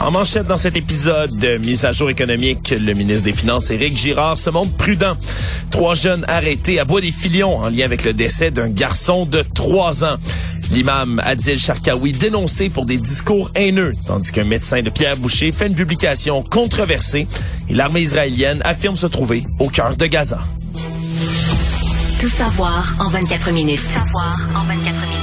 En manchette dans cet épisode de mise à jour économique, le ministre des Finances, Éric Girard, se montre prudent. Trois jeunes arrêtés à Bois-des-Filions en lien avec le décès d'un garçon de trois ans. L'imam Adil Sharkawi dénoncé pour des discours haineux, tandis qu'un médecin de Pierre Boucher fait une publication controversée et l'armée israélienne affirme se trouver au cœur de Gaza. Tout savoir en 24 minutes. Tout savoir en 24 minutes.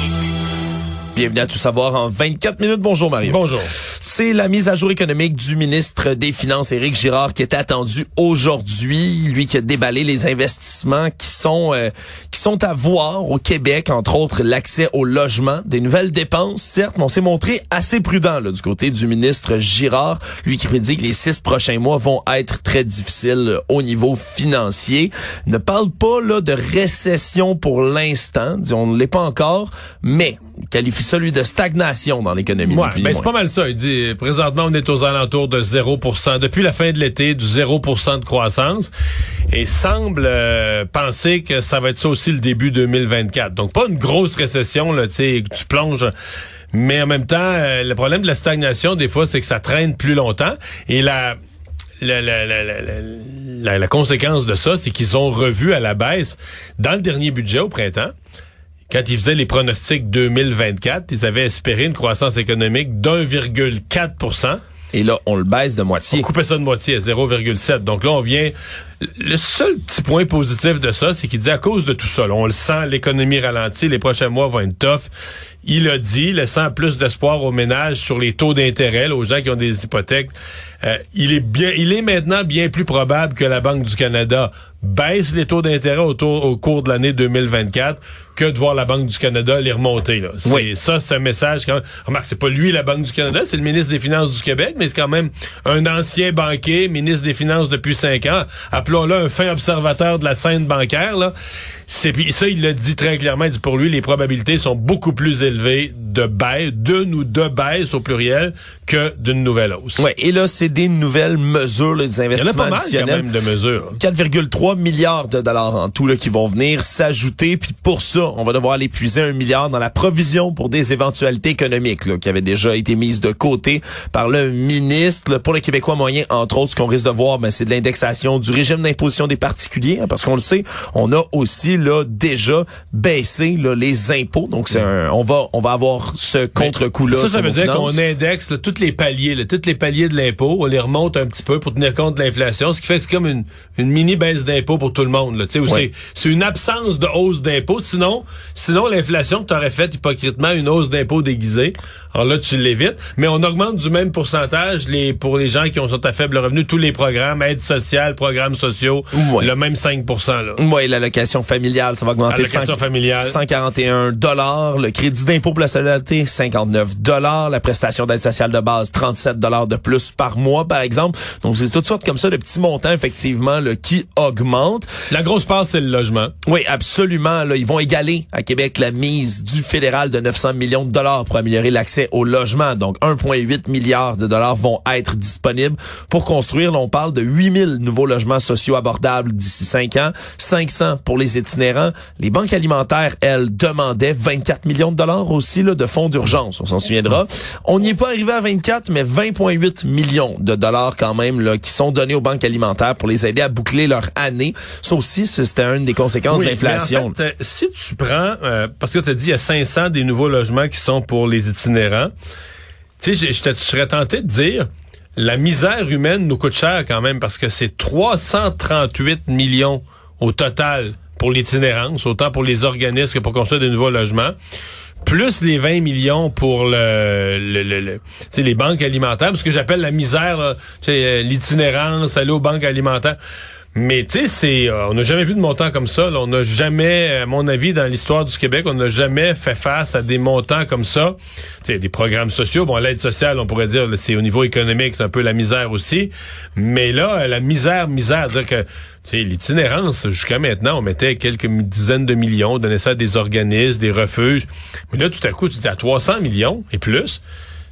Bienvenue à Tout savoir en 24 minutes. Bonjour Mario. Bonjour. C'est la mise à jour économique du ministre des Finances, Éric Girard, qui est attendu aujourd'hui. Lui qui a déballé les investissements qui sont euh, qui sont à voir au Québec, entre autres l'accès au logement, des nouvelles dépenses, certes, mais on s'est montré assez prudent là, du côté du ministre Girard, lui qui prédit que les six prochains mois vont être très difficiles au niveau financier. Ne parle pas là de récession pour l'instant, on ne l'est pas encore, mais qualifie ça, lui, de stagnation dans l'économie. Ouais, ben c'est pas mal ça. Il dit, présentement, on est aux alentours de 0% Depuis la fin de l'été, du 0% de croissance. Et semble euh, penser que ça va être ça aussi le début 2024. Donc, pas une grosse récession, là, tu sais, tu plonges... Mais en même temps, euh, le problème de la stagnation, des fois, c'est que ça traîne plus longtemps. Et la... La, la, la, la, la conséquence de ça, c'est qu'ils ont revu à la baisse dans le dernier budget au printemps quand ils faisaient les pronostics 2024, ils avaient espéré une croissance économique d'1,4 et là, on le baisse de moitié. On coupait ça de moitié à 0,7. Donc là, on vient... Le seul petit point positif de ça, c'est qu'il dit à cause de tout ça, on le sent, l'économie ralentit, les prochains mois vont être tough. Il a dit, laissant plus d'espoir aux ménages sur les taux d'intérêt, aux gens qui ont des hypothèques. Euh, il est bien, il est maintenant bien plus probable que la Banque du Canada baisse les taux d'intérêt au, au cours de l'année 2024 que de voir la Banque du Canada les remonter. Là. Oui. Ça, c'est un message. Quand... Remarque, c'est pas lui la Banque du Canada, c'est le ministre des Finances du Québec, mais c'est quand même un ancien banquier, ministre des Finances depuis cinq ans. Appelons-le un fin observateur de la scène bancaire. Là. C'est ça, il l'a dit très clairement. Il dit pour lui, les probabilités sont beaucoup plus élevées de baisse, d'une ou deux baisses au pluriel, que d'une nouvelle hausse. Ouais. Et là, c'est des nouvelles mesures, là, des investissements Il y en a pas mal, quand même de mesures. 4,3 milliards de dollars en tout là, qui vont venir s'ajouter. Puis pour ça, on va devoir aller puiser un milliard dans la provision pour des éventualités économiques là, qui avaient déjà été mises de côté par le ministre. pour les Québécois moyens, entre autres, ce qu'on risque de voir, ben, c'est de l'indexation du régime d'imposition des particuliers, hein, parce qu'on le sait, on a aussi là déjà baissé là, les impôts. Donc c'est un, on va on va avoir ce contre-coup là. Ça, ça veut dire qu'on indexe là, tous les paliers, là, tous les paliers de l'impôt, on les remonte un petit peu pour tenir compte de l'inflation, ce qui fait que c'est comme une, une mini baisse d'impôt pour tout le monde. Là, oui. c'est une absence de hausse d'impôt. Sinon, sinon l'inflation t'aurait fait hypocritement une hausse d'impôt déguisée. Alors là, tu l'évites. Mais on augmente du même pourcentage les pour les gens qui ont sont à faible revenu tous les programmes, aide sociale, programmes sociaux, le même 5 là. Oui, l'allocation familiale, ça va augmenter de 141 dollars. Le crédit d'impôt pour la solidarité, 59 dollars. La prestation d'aide sociale de base, 37 dollars de plus par mois, par exemple. Donc, c'est toutes sortes comme ça de petits montants, effectivement, là, qui augmentent. La grosse part, c'est le logement. Oui, absolument. Là, ils vont égaler à Québec la mise du fédéral de 900 millions de dollars pour améliorer l'accès au logement. Donc, 1,8 milliard de dollars vont être disponibles pour construire. Là, on parle de 8000 nouveaux logements sociaux abordables d'ici 5 ans, 500 pour les itinérants. Les banques alimentaires, elles, demandaient 24 millions de dollars aussi là, de fonds d'urgence. On s'en souviendra. On n'y est pas arrivé à 24, mais 20,8 millions de dollars quand même là, qui sont donnés aux banques alimentaires pour les aider à boucler leur année. Ça aussi, c'était une des conséquences de l'inflation. En fait, euh, si tu prends, euh, parce que tu as dit il y a 500 des nouveaux logements qui sont pour les itinérants, tu sais, je serais tenté de dire, la misère humaine nous coûte cher quand même parce que c'est 338 millions au total pour l'itinérance, autant pour les organismes que pour construire de nouveaux logements plus les 20 millions pour le, le, le, les banques alimentaires, ce que j'appelle la misère, euh, l'itinérance, aller aux banques alimentaires. Mais tu sais, c'est, euh, on n'a jamais vu de montant comme ça. On n'a jamais, à mon avis, dans l'histoire du Québec, on n'a jamais fait face à des montants comme ça. Tu sais, des programmes sociaux. Bon, l'aide sociale, on pourrait dire, c'est au niveau économique, c'est un peu la misère aussi. Mais là, la misère, misère, dire que tu sais, l'itinérance, jusqu'à maintenant, on mettait quelques dizaines de millions, on donnait ça à des organismes, des refuges. Mais là, tout à coup, tu dis à 300 millions et plus.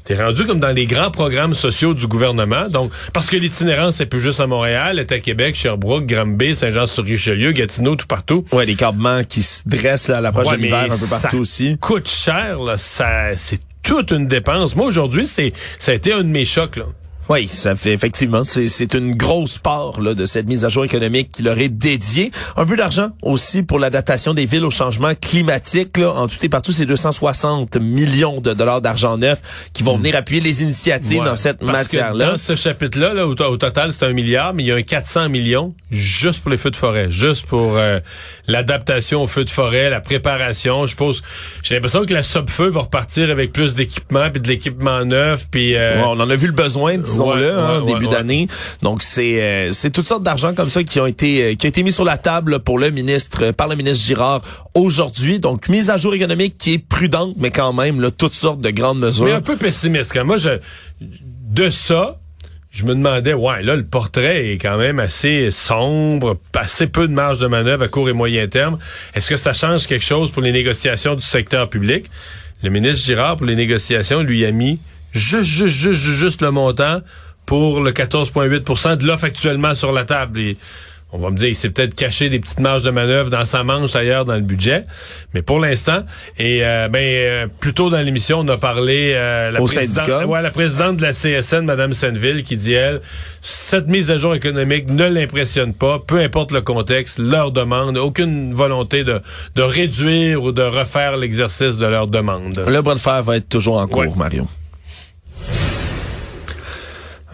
T'es rendu comme dans les grands programmes sociaux du gouvernement. Donc, parce que l'itinérance, c'est plus juste à Montréal, est à Québec, Sherbrooke, Granby, Saint-Jean-sur-Richelieu, Gatineau, tout partout. Ouais, des campements qui se dressent là, à l'approche Ouais, de l'hiver un peu ça partout aussi. coûte cher, là. Ça, c'est toute une dépense. Moi, aujourd'hui, c'est, ça a été un de mes chocs, là. Oui, ça fait effectivement, c'est c'est une grosse part là, de cette mise à jour économique qui leur est dédiée. Un peu d'argent aussi pour l'adaptation des villes au changement climatique. Là. En tout et partout, c'est 260 millions de dollars d'argent neuf qui vont venir appuyer les initiatives Ouais, dans cette matière-là. Dans ce chapitre-là, là, au, to- au total, c'est un milliard, mais il y a un 400 millions juste pour les feux de forêt, juste pour euh, l'adaptation aux feux de forêt, la préparation. Je pose, j'ai l'impression que la Subfeu va repartir avec plus d'équipement, puis de l'équipement neuf, puis euh, Ouais, on en a vu le besoin, disons-le, Ouais, hein, ouais, début ouais, d'année. Donc c'est euh, c'est toutes sortes d'argent comme ça qui ont été euh, qui a été mis sur la table pour le ministre euh, par le ministre Girard aujourd'hui. Donc mise à jour économique qui est prudente, mais quand même là, toutes sortes de grandes mesures. mais un peu pessimiste. Quand moi, je, de ça, je me demandais, ouais, là, le portrait est quand même assez sombre, assez peu de marge de manœuvre à court et moyen terme. Est-ce que ça change quelque chose pour les négociations du secteur public? Le ministre Girard, pour les négociations, lui a mis juste, juste, juste, juste, juste le montant pour le 14,8% de l'offre actuellement sur la table. Et on va me dire, il s'est peut-être caché des petites marges de manœuvre dans sa manche ailleurs dans le budget. Mais pour l'instant, et euh, ben euh, plus tôt dans l'émission, on a parlé euh, la Au présidente- syndicat. ouais, la présidente de la CSN, Madame Senville, qui dit elle, cette mise à jour économique ne l'impressionne pas, peu importe le contexte, leur demande, aucune volonté de, de réduire ou de refaire l'exercice de leur demande. Le bras de fer va être toujours en cours, Ouais. Mario.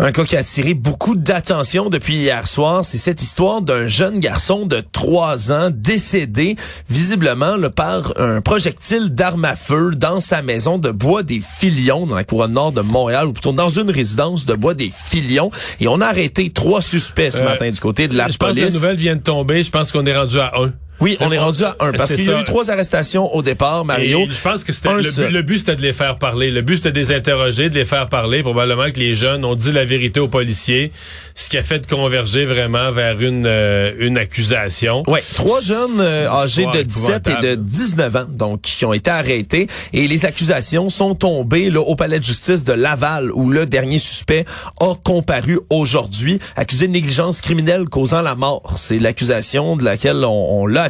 Un cas qui a attiré beaucoup d'attention depuis hier soir, c'est cette histoire d'un jeune garçon de 3 ans décédé visiblement là, par un projectile d'arme à feu dans sa maison de Bois des Filions, dans la couronne nord de Montréal, ou plutôt dans une résidence de Bois des Filions. Et on a arrêté trois suspects ce Euh, matin du côté de la Je pense que la police. nouvelle vient de tomber, je pense qu'on est rendu à un. Oui, on est rendu à un, parce qu'il y a eu trois arrestations au départ, Mario. Et je pense que c'était le, le but c'était de les faire parler. Le but c'était de les interroger, de les faire parler. Probablement que les jeunes ont dit la vérité aux policiers, ce qui a fait de converger vraiment vers une euh, une accusation. Ouais, trois jeunes euh, âgés de 17 et de épouvantable. 19 ans, donc qui ont été arrêtés et les accusations sont tombées là, au palais de justice de Laval où le dernier suspect a comparu aujourd'hui, accusé de négligence criminelle causant la mort. C'est l'accusation de laquelle on, on l'a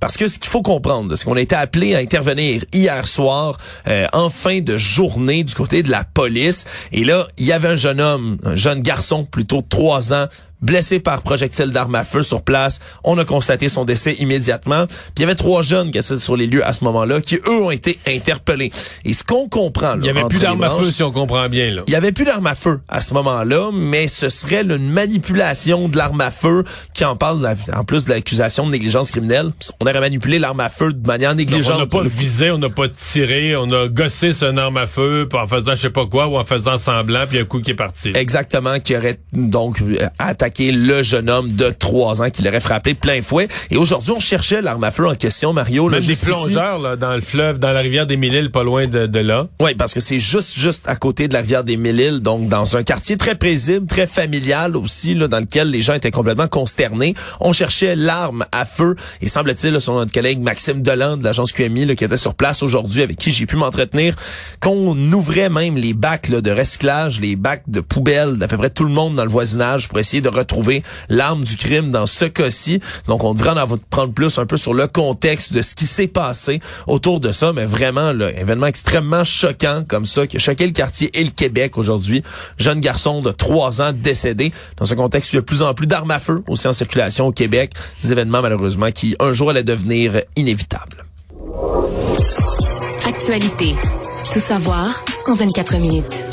parce que ce qu'il faut comprendre, c'est qu'on a été appelé à intervenir hier soir euh, en fin de journée du côté de la police. Et là, il y avait un jeune homme, un jeune garçon plutôt de 3 ans blessé par projectile d'arme à feu sur place. On a constaté son décès immédiatement. Puis il y avait trois jeunes qui étaient sur les lieux à ce moment-là qui, eux, ont été interpellés. Et ce qu'on comprend, Il y avait plus d'armes à feu si on comprend bien là. il y avait plus d'armes à feu à ce moment-là, mais ce serait une manipulation de l'arme à feu qui en parle en plus de l'accusation de négligence criminelle. On aurait manipulé l'arme à feu de manière négligente. on n'a pas visé, on n'a pas tiré, on a gossé une arme à feu, en faisant je sais pas quoi, ou en faisant semblant, puis un coup qui est parti. Exactement, qui aurait donc euh, le jeune homme de 3 ans qui l'aurait frappé plein fouet. Et aujourd'hui, on cherchait l'arme à feu en question, Mario. Là, Même des plongeurs là, dans le fleuve, dans la rivière des Mille-Îles, pas loin de, de là. Oui, parce que c'est juste juste à côté de la rivière des Mille-Îles, donc dans un quartier très paisible, très familial aussi, là, dans lequel les gens étaient complètement consternés. On cherchait l'arme à feu et semble-t-il, selon notre collègue Maxime Deland de l'agence QMI, là, qui était sur place aujourd'hui, avec qui j'ai pu m'entretenir, qu'on ouvrait même les bacs là, de recyclage, les bacs de poubelle d'à peu près tout le monde dans le voisinage pour essayer de retrouver l'arme du crime dans ce cas-ci. Donc, on devrait en avoir- prendre plus un peu sur le contexte de ce qui s'est passé autour de ça, mais vraiment, là, événement extrêmement choquant comme ça, qui a choqué le quartier et le Québec aujourd'hui. Jeune garçon de 3 ans décédé dans un contexte où il y a de plus en plus d'armes à feu aussi en circulation au Québec. Des événements, malheureusement, qui un jour allaient devenir inévitables. Actualité. Tout savoir en 24 minutes.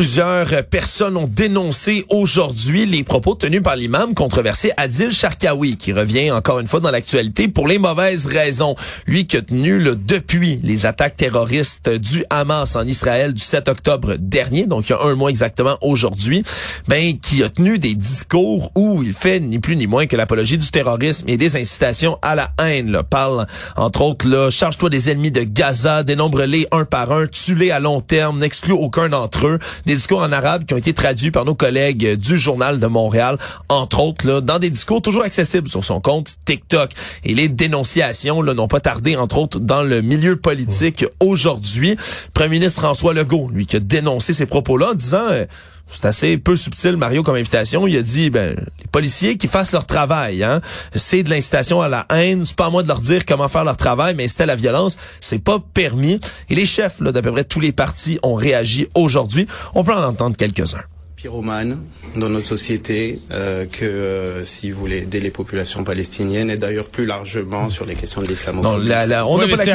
Plusieurs personnes ont dénoncé aujourd'hui les propos tenus par l'imam controversé Adil Sharkawi, qui revient encore une fois dans l'actualité pour les mauvaises raisons. Lui qui a tenu depuis les attaques terroristes du Hamas en Israël du 7 octobre dernier, donc il y a un mois exactement aujourd'hui, ben qui a tenu des discours où il fait ni plus ni moins que l'apologie du terrorisme et des incitations à la haine. Là. Parle entre autres là, charge-toi des ennemis de Gaza, dénombre-les un par un, tue-les à long terme, n'exclut aucun d'entre eux des discours en arabe qui ont été traduits par nos collègues du Journal de Montréal, entre autres, là, dans des discours toujours accessibles sur son compte TikTok. Et les dénonciations n'ont pas tardé, entre autres, dans le milieu politique aujourd'hui. Premier ministre François Legault, lui, qui a dénoncé ces propos-là en disant... Euh, c'est assez peu subtil, Mario, comme invitation. Il a dit, ben, les policiers qui fassent leur travail, hein. C'est de l'incitation à la haine. C'est pas à moi de leur dire comment faire leur travail, mais c'était la violence. C'est pas permis. Et les chefs, là, d'à peu près tous les partis ont réagi aujourd'hui. On peut en entendre quelques-uns pyromane dans notre société euh, que, euh, si vous voulez, aider les populations palestiniennes et d'ailleurs plus largement sur les questions de l'islamophobie. Non, on n'a pas, la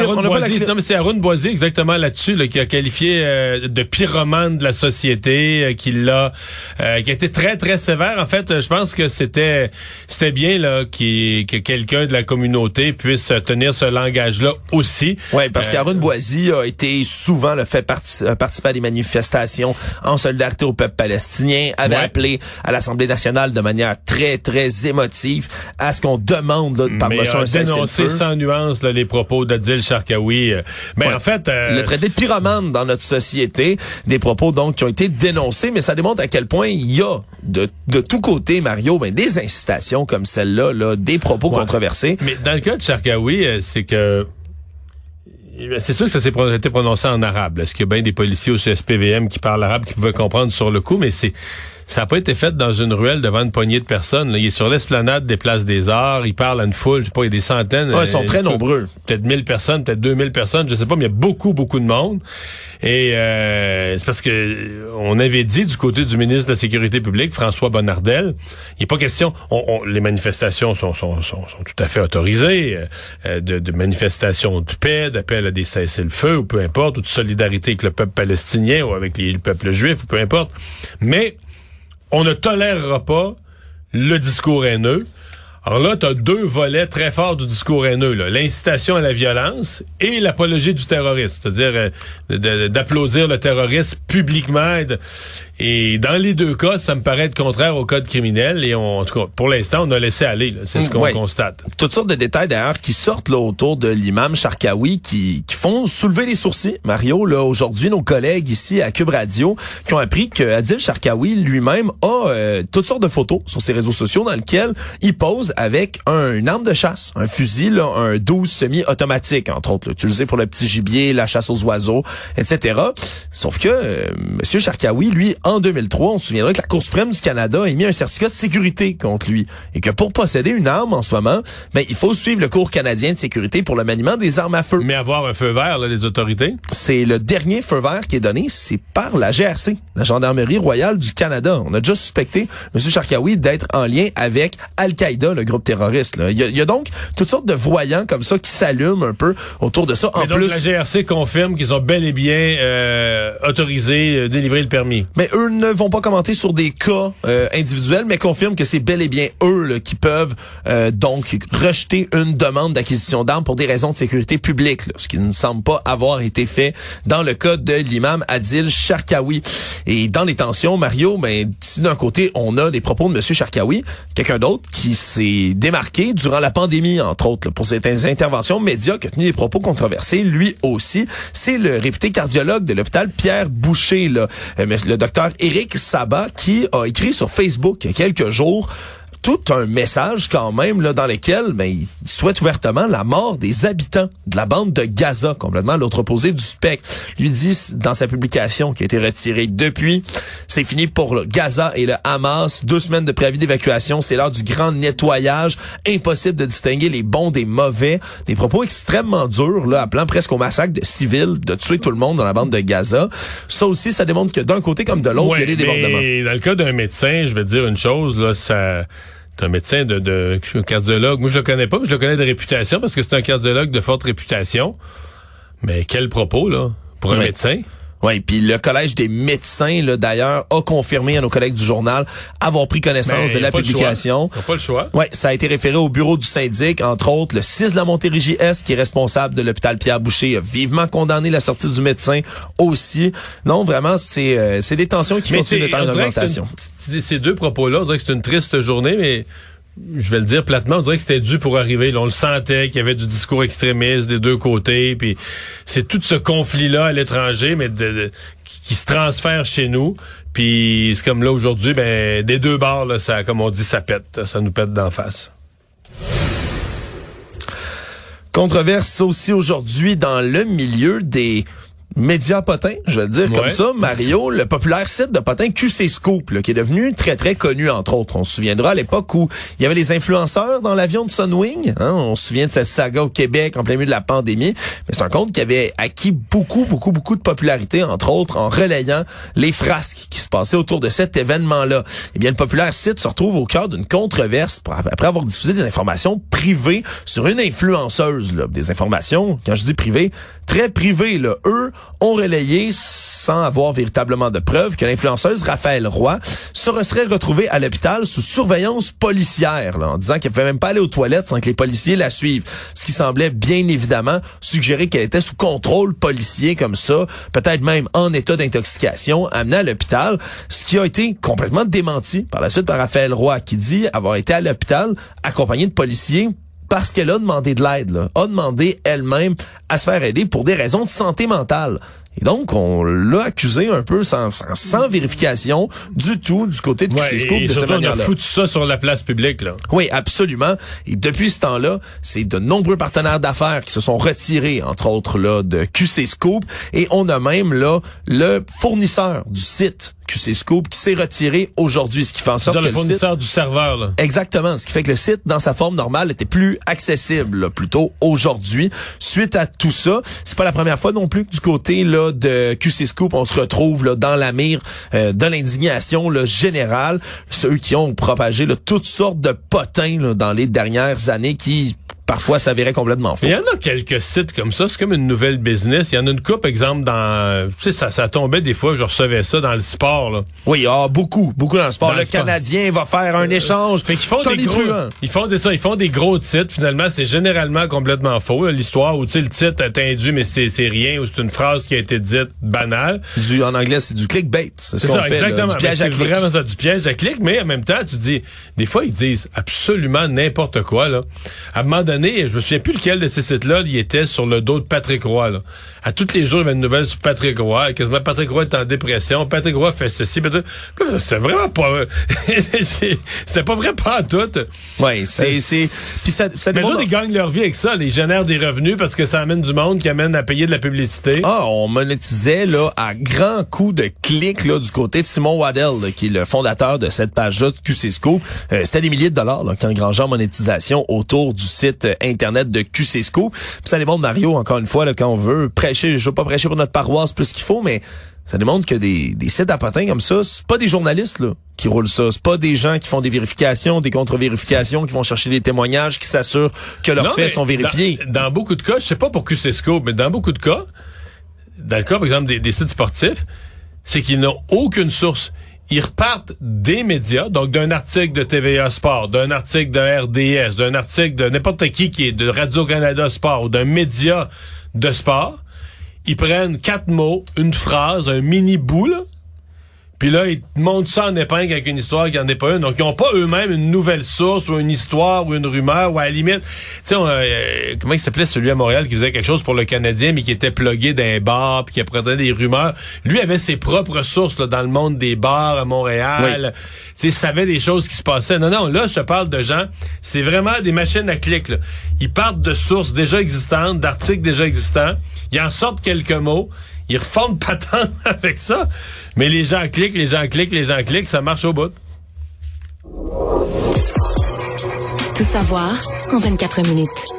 Non, mais c'est Aaron Boisy exactement là-dessus là, qui a qualifié euh, de pyromane de la société, euh, qui l'a, euh, qui a été très très sévère. En fait, je pense que c'était c'était bien là qui que quelqu'un de la communauté puisse tenir ce langage-là aussi. Oui, parce qu'Aaron Boisy a été souvent le fait participer à des manifestations en solidarité au peuple palestinien avait appelé à l'Assemblée nationale de manière très, très émotive à ce qu'on demande là, par motion un dénoncé sans nuance là, les propos d'Adil Sharkawi. Euh, mais en fait... Euh, le traité de pyromane dans notre société, des propos donc qui ont été dénoncés, mais ça démontre à quel point il y a de, de tous côtés, Mario, ben, des incitations comme celle-là, là, des propos controversés. Mais dans le cas de Sharkawi, euh, c'est que c'est sûr que ça s'est été prononcé en arabe. Est-ce qu'il y a bien des policiers au CSPVM qui parlent arabe qui pouvaient comprendre sur le coup, mais c'est ça n'a pas été fait dans une ruelle devant une poignée de personnes. Il est sur l'esplanade des places des arts. Il parle à une foule, je sais pas, il y a des centaines. ils sont euh, très nombreux. Peut-être 1000 personnes, peut-être 2000 personnes, je sais pas, mais il y a beaucoup, beaucoup de monde. Et euh, c'est parce que on avait dit du côté du ministre de la Sécurité publique, François Bonnardel, il n'est pas question. les manifestations sont, sont, sont, tout à fait autorisées, euh, de, de, manifestations de paix, d'appel à des cessez-le-feu, ou peu importe, ou de solidarité avec le peuple palestinien ou avec les, le peuple juif, ou peu importe. Mais on ne tolérera pas le discours haineux. Alors là, tu as deux volets très forts du discours haineux, l'incitation à la violence et l'apologie du terrorisme, c'est-à-dire euh, d'applaudir le terrorisme publiquement. Dans les deux cas, ça me paraît être contraire au code criminel. Et on, en tout cas, pour l'instant, on a laissé aller. C'est ce qu'on constate. Toutes sortes de détails d'ailleurs qui sortent là autour de l'imam Sharkawi qui, qui font soulever les sourcils. Mario, là aujourd'hui, nos collègues ici à Cube Radio qui ont appris que Adil Sharkawi lui-même a euh, toutes sortes de photos sur ses réseaux sociaux dans lesquelles il pose avec un, une arme de chasse, un fusil, là, un 12 semi-automatique entre autres, là, utilisé pour le petit gibier, la chasse aux oiseaux, etc. Sauf que euh, Monsieur Sharkawi, lui, en 2003, on se souviendra que la Cour suprême du Canada a émis un certificat de sécurité contre lui et que pour posséder une arme en ce moment, ben il faut suivre le cours canadien de sécurité pour le maniement des armes à feu. Mais avoir un feu vert là, des autorités? C'est le dernier feu vert qui est donné, c'est par la GRC, la Gendarmerie royale du Canada. On a déjà suspecté M. Sharkawi d'être en lien avec Al-Qaïda, le groupe terroriste. Il, y a, donc toutes sortes de voyants comme ça qui s'allument un peu autour de ça. en donc plus, la GRC confirme qu'ils ont bel et bien euh, autorisé, euh, délivré le permis. Mais eux ne vont pas commenter sur des cas euh, individuels, mais confirment que c'est bel et bien eux qui peuvent euh, donc rejeter une demande d'acquisition d'armes pour des raisons de sécurité publique, ce qui ne semble pas avoir été fait dans le cas de l'imam Adil Sharkawi. Et dans les tensions, Mario, ben, d'un côté on a les propos de Monsieur Sharkawi, quelqu'un d'autre qui s'est démarqué durant la pandémie, entre autres, pour ses interventions médias, qui a tenu des propos controversés, lui aussi, c'est le réputé cardiologue de l'hôpital Pierre Boucher, là, euh, le docteur Eric Sabat qui a écrit sur Facebook il y a quelques jours tout un message quand même là dans lequel ben, il souhaite ouvertement la mort des habitants de la bande de Gaza, complètement à l'autre opposé du spectre. Lui dit dans sa publication qui a été retirée depuis, c'est fini pour le Gaza et le Hamas. Deux semaines de préavis d'évacuation, c'est l'heure du grand nettoyage. Impossible de distinguer les bons des mauvais. Des propos extrêmement durs, là, appelant presque au massacre de civils, de tuer tout le monde dans la bande de Gaza. Ça aussi, ça démontre que d'un côté comme de l'autre, il y a des débordements. Dans le cas d'un médecin, je vais dire une chose, là, ça c'est un médecin de, de un cardiologue. Moi, je le connais pas, mais je le connais de réputation parce que c'est un cardiologue de forte réputation. Mais quel propos, là, pour un médecin? Oui, puis le Collège des médecins, là, d'ailleurs, a confirmé à nos collègues du journal avoir pris connaissance de la pas le publication. choix. Ils pas le choix. Oui, ça a été référé au bureau du syndic, entre autres le 6 de la Montérégie Est, qui est responsable de l'hôpital Pierre Boucher, a vivement condamné la sortie du médecin aussi. Non, vraiment, c'est euh, c'est des tensions qui continuent de que c'est augmentation. Ces deux propos-là, on dirait que c'est une triste journée, mais je vais le dire platement, on dirait que c'était dû pour arriver. On le sentait qu'il y avait du discours extrémiste des deux côtés, puis c'est tout ce conflit-là à l'étranger, mais qui, se transfère chez nous. Puis c'est comme là aujourd'hui, ben des deux bords, ça, comme on dit, ça pète, ça nous pète d'en face. Controverse aussi aujourd'hui dans le milieu des médias potins, je vais le dire comme ça, Mario, le populaire site de potins QC Scoop, là, qui est devenu très très connu entre autres. On se souviendra à l'époque où il y avait des influenceurs dans l'avion de Sunwing. hein, on se souvient de cette saga au Québec en plein milieu de la pandémie. Mais c'est un compte qui avait acquis beaucoup beaucoup beaucoup de popularité, entre autres en relayant les frasques qui se passaient autour de cet événement-là. Eh bien, le populaire site se retrouve au cœur d'une controverse après avoir diffusé des informations privées sur une influenceuse. Là. Des informations, quand je dis privées, très privées. Là. Eux ont relayé, sans avoir véritablement de preuves, que l'influenceuse Raphaël Roy se serait retrouvée à l'hôpital sous surveillance policière, là, en disant qu'elle ne pouvait même pas aller aux toilettes sans que les policiers la suivent. Ce qui semblait bien évidemment suggérer qu'elle était sous contrôle policier comme ça, peut-être même en état d'intoxication, amenée à l'hôpital, ce qui a été complètement démenti par la suite par Raphaël Roy, qui dit avoir été à l'hôpital accompagné de policiers parce qu'elle a demandé de l'aide, a demandé elle-même à se faire aider pour des raisons de santé mentale. Et donc, on l'a accusé un peu sans, sans, sans vérification du tout du côté de Ouais, et de cette on a foutu ça sur la place publique, là. Oui, absolument. Et depuis ce temps-là, c'est de nombreux partenaires d'affaires qui se sont retirés, entre autres là, de QC Scoop. Et on a même là le fournisseur du site QC Scoop qui s'est retiré aujourd'hui, ce qui fait en sorte que le le site fournisseur du serveur, là. Exactement, ce qui fait que le site, dans sa forme normale, était plus accessible, là, plutôt aujourd'hui. Suite à tout ça, c'est pas la première fois non plus que du côté là de QC Scoop, on se retrouve là dans la mire euh, de l'indignation générale. Ceux qui ont propagé là, toutes sortes de potins là, dans les dernières années qui parfois s'avéraient complètement faux. Il y en a quelques sites comme ça, c'est comme une nouvelle business. Il y en a une coupe, exemple, dans... Tu sais, ça, ça tombait des fois, je recevais ça dans le sport, là. Oui, ah, beaucoup, beaucoup dans le sport. Dans le, le sport. Canadien va faire un échange. Fait qu'ils font Tony des gros, ils font des ça, ils font des gros titres. Finalement, c'est généralement complètement faux. L'histoire où tu sais le titre est induit, mais c'est rien, ou c'est une phrase qui a été dite banale. Du, en anglais, c'est du clickbait. C'est ce ça, fait, là, exactement. du piège à c'est clic. vraiment ça, du piège à clic, mais en même temps, tu dis, des fois, ils disent absolument n'importe quoi, là. À un moment donné, je me souviens plus lequel de ces sites-là, il était sur le dos de Patrick Roy, là. À tous les jours, il y avait une nouvelle sur Patrick Roy. Quasiment, Patrick Roy est en dépression. Patrick Roy fait ceci. C'est vraiment pas, c'était pas vrai pas tout. Ouais, c'est, c'est, puis ça, ça Mais autres, ils gagnent leur vie avec ça. Ils génèrent des revenus parce que ça amène du monde qui amène à payer de la publicité. Ah, on monétisait là à grands coups de clics là du côté de Simon Waddell, là, qui est le fondateur de cette page-là de QC Scoop. Euh, C'était des milliers de dollars là, qui engrangeaient en monétisation autour du site euh, internet de QC Scoop. Puis ça démontre Mario encore une fois là, quand on veut prêcher, je veux pas prêcher pour notre paroisse plus qu'il faut, mais ça démontre que des, des sites à potins comme ça, c'est pas des journalistes là qui roulent ça, c'est pas des gens qui font des vérifications, des contre-vérifications, qui vont chercher des témoignages, qui s'assurent que leurs Non, faits sont vérifiés. Dans, dans beaucoup de cas, je sais pas pour QC Scoop, mais dans beaucoup de cas, dans le cas, par exemple, des, des sites sportifs, c'est qu'ils n'ont aucune source. Ils repartent des médias, donc d'un article de TVA Sport, d'un article de RDS, d'un article de n'importe qui qui est de Radio-Canada Sport ou d'un média de sport. Ils prennent quatre mots, une phrase, un mini bout, puis là, ils te montrent ça en épingle avec une histoire qui en est pas une. Donc, ils n'ont pas eux-mêmes une nouvelle source ou une histoire ou une rumeur ou à la limite. Tu sais, euh, comment il s'appelait celui à Montréal qui faisait quelque chose pour le Canadien mais qui était plugué d'un bar puis qui apprenait des rumeurs. Lui avait ses propres sources là, dans le monde des bars à Montréal. Tu sais, savait des choses qui se passaient. Non, non, là, je parle de gens, c'est vraiment des machines à clics. là. Ils partent de sources déjà existantes, d'articles déjà existants. Ils en sortent quelques mots. Ils refont de patente avec ça. Mais les gens cliquent, les gens cliquent, les gens cliquent, ça marche au bout. Tout savoir en 24 minutes.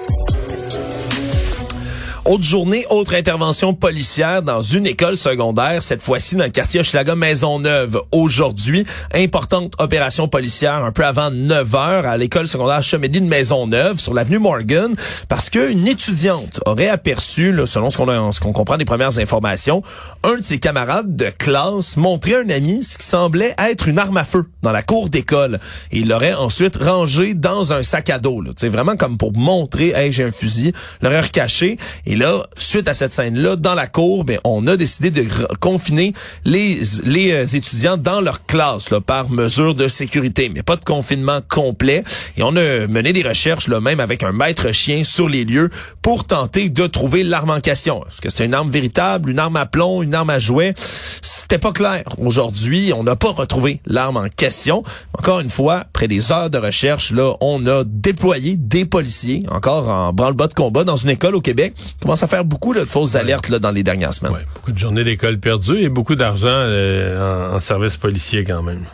Autre journée, autre intervention policière dans une école secondaire, cette fois-ci dans le quartier Hochelaga Maisonneuve. Aujourd'hui, importante opération policière un peu avant 9 heures à l'école secondaire Chemédie de Maisonneuve sur l'avenue Morgan parce qu'une étudiante aurait aperçu, là, selon ce qu'on qu'on comprend des premières informations, un de ses camarades de classe montrer à un ami ce qui semblait être une arme à feu dans la cour d'école et il l'aurait ensuite rangé dans un sac à dos. C'est vraiment comme pour montrer, hey, j'ai un fusil, l'aurait recaché et là, suite à cette scène-là, dans la cour, ben, on a décidé de confiner les, les euh, étudiants dans leur classe là, par mesure de sécurité, mais pas de confinement complet. Et on a mené des recherches, là, même avec un maître chien sur les lieux, pour tenter de trouver l'arme en question. Est-ce que c'est une arme véritable, une arme à plomb, une arme à jouet? C'était pas clair. Aujourd'hui, on n'a pas retrouvé l'arme en question. Encore une fois, après des heures de recherche, là, on a déployé des policiers, encore en branle-bas de combat, dans une école au Québec commence à faire beaucoup de fausses alertes là, dans les dernières semaines. Ouais, beaucoup de journées d'école perdues et beaucoup d'argent euh, en, en service policier quand même.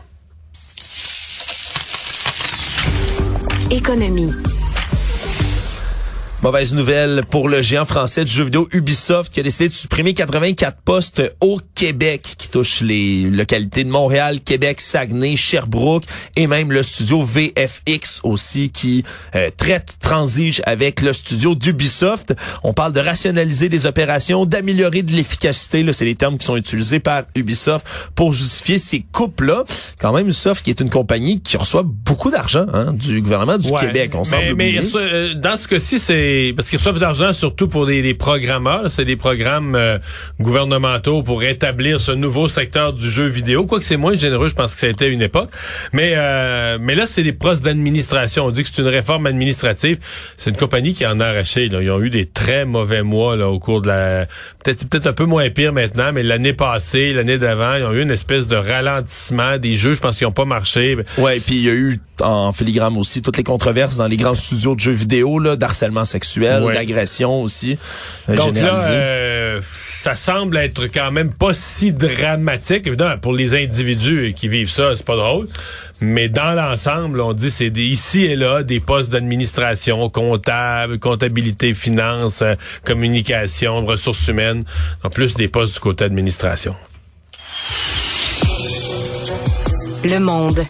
Économie. Mauvaise nouvelle pour le géant français du jeu vidéo Ubisoft qui a décidé de supprimer 84 postes au Québec qui touchent les localités de Montréal, Québec, Saguenay, Sherbrooke et même le studio VFX aussi qui euh, traite, transige avec le studio d'Ubisoft. On parle de rationaliser les opérations, d'améliorer de l'efficacité. C'est les termes qui sont utilisés par Ubisoft pour justifier ces coupes-là. Quand même, Ubisoft qui est une compagnie qui reçoit beaucoup d'argent hein, du gouvernement du Québec. On mais, mais euh, dans ce cas-ci, c'est parce qu'ils reçoivent d'argent surtout pour des, des programmeurs, c'est des programmes euh, gouvernementaux pour établir ce nouveau secteur du jeu vidéo. Quoique c'est moins généreux, je pense que ça a été une époque. Mais euh, mais là, c'est des postes d'administration. On dit que c'est une réforme administrative. C'est une compagnie qui en a arraché. Là. Ils ont eu des très mauvais mois là, au cours de la peut-être peut-être un peu moins pire maintenant, mais l'année passée, l'année d'avant, ils ont eu une espèce de ralentissement des jeux. Je pense qu'ils n'ont pas marché. Ouais, puis il y a eu en filigrane aussi toutes les controverses dans les grands studios de jeux vidéo là, d'harcèlement sexuel d'agression aussi. Euh, Donc là, euh, ça semble être quand même pas si dramatique. Évidemment, pour les individus qui vivent ça, c'est pas drôle. Mais dans l'ensemble, on dit c'est ici et là des postes d'administration, comptable, comptabilité, finance, euh, communication, ressources humaines, en plus des postes du côté administration. Le monde.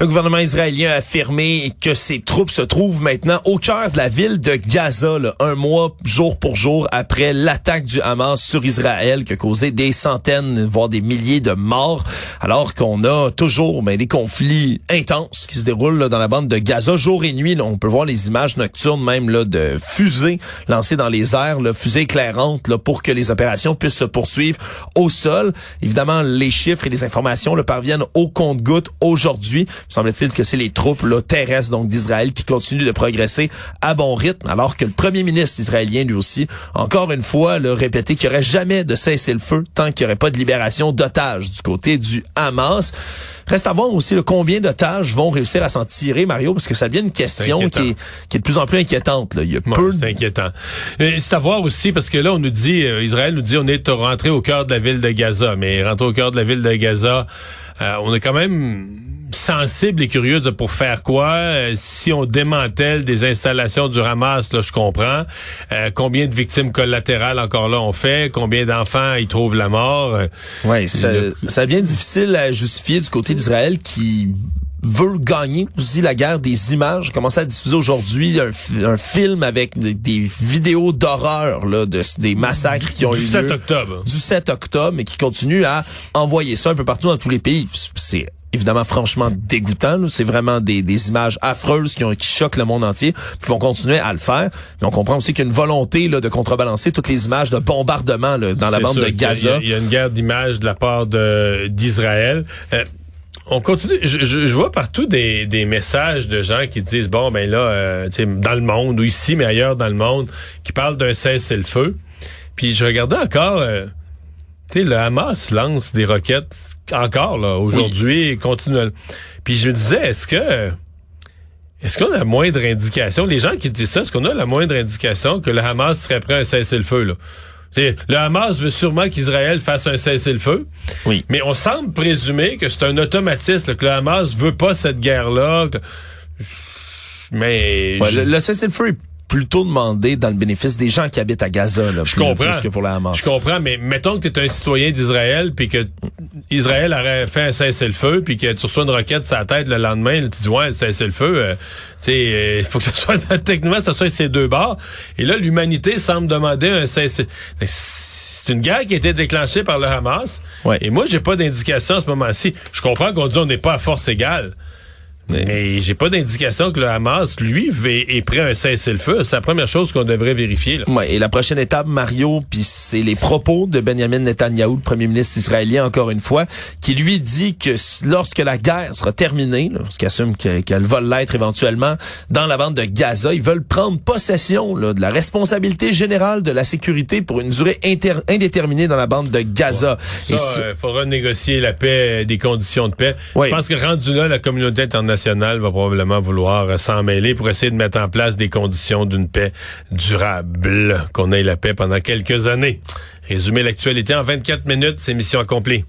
Le gouvernement israélien a affirmé que ses troupes se trouvent maintenant au cœur de la ville de Gaza, un mois jour pour jour après l'attaque du Hamas sur Israël qui a causé des centaines, voire des milliers de morts, alors qu'on a toujours ben, des conflits intenses qui se déroulent dans la bande de Gaza jour et nuit. on peut voir les images nocturnes même là, de fusées lancées dans les airs, là, fusées éclairantes là, pour que les opérations puissent se poursuivre au sol. Évidemment, les chiffres et les informations le parviennent au compte-gouttes aujourd'hui semble-t-il que c'est les troupes là, terrestres donc d'Israël qui continuent de progresser à bon rythme, alors que le premier ministre israélien lui aussi, encore une fois, l'a répété qu'il n'y aurait jamais de cesser le feu tant qu'il n'y aurait pas de libération d'otages du côté du Hamas. Reste à voir aussi le combien d'otages vont réussir à s'en tirer, Mario, parce que ça devient une question qui est, qui est de plus en plus inquiétante. Là. Il y a peu... C'est inquiétant. C'est à voir aussi, parce que là, on nous dit, euh, Israël nous dit, on est rentré au cœur de la ville de Gaza, mais rentrer au cœur de la ville de Gaza, euh, on est quand même sensible et curieux de pour faire quoi? Euh, si on démantèle des installations du Hamas là je comprends euh, combien de victimes collatérales encore là on fait? Combien d'enfants ils trouvent la mort? Euh, ouais ça, ça devient difficile à justifier du côté d'Israël qui veut gagner aussi la guerre des images. Commence à diffuser aujourd'hui un, film avec des, vidéos d'horreur là, de, des massacres qui ont eu lieu. Du 7 octobre. Du 7 octobre, mais qui continue à envoyer ça un peu partout dans tous les pays. C'est évidemment franchement dégoûtant. C'est vraiment des, des, images affreuses qui, ont, qui choquent le monde entier. Puis vont continuer à le faire. Mais on comprend aussi qu'il y a une volonté là, de contrebalancer toutes les images de bombardement là, dans la bande de Gaza. Il y, a une guerre d'images de la part d'Israël. Euh, on continue. Je, je, vois partout des, des, messages de gens qui disent bon ben là, euh, dans le monde ou ici mais ailleurs dans le monde, qui parlent d'un cessez-le-feu. Puis je regardais encore. Euh, sais, le Hamas lance des roquettes encore là aujourd'hui, oui. continuellement. Puis je me disais, est-ce que est-ce qu'on a la moindre indication, les gens qui disent ça, est-ce qu'on a la moindre indication que le Hamas serait prêt à cesser le feu là? le Hamas veut sûrement qu'Israël fasse un cessez-le-feu. Oui. Mais on semble présumer que c'est un automatisme, que le Hamas veut pas cette guerre-là. Mais... le, cessez-le-feu plutôt demandé dans le bénéfice des gens qui habitent à Gaza, là, je plus, comprends. plus que pour la Hamas. Je comprends, mais mettons que tu es un citoyen d'Israël, puis que Israël aurait fait un cessez-le-feu, puis que tu reçois une roquette sur la tête le lendemain, tu dis, ouais, le cessez-le-feu, euh, tu sais, il faut que ce soit, techniquement, que ce soit ces deux bords. Et là, l'humanité semble demander un cessez c'est une guerre qui a été déclenchée par le Hamas. Ouais. Et moi, j'ai pas d'indication à ce moment-ci. Je comprends qu'on dit on n'est pas à force égale. Mais j'ai pas d'indication que le Hamas, lui, est, prêt à un cessez-le-feu. C'est la première chose qu'on devrait vérifier. Là. Ouais, et la prochaine étape, Mario, puis c'est les propos de Benjamin Netanyahu, le premier ministre israélien, encore une fois, qui lui dit que lorsque la guerre sera terminée, là, parce qu'il assume que- qu'elle va l'être éventuellement, dans la bande de Gaza, ils veulent prendre possession là, de la responsabilité générale de la sécurité pour une durée indéterminée dans la bande de Gaza. Et c'est- euh, faudra négocier la paix, des conditions de paix. Oui. Je pense que rendu là, la communauté internationale va probablement vouloir euh, s'en mêler pour essayer de mettre en place des conditions d'une paix durable, qu'on ait la paix pendant quelques années. Résumer l'actualité en 24 minutes, c'est mission accomplie.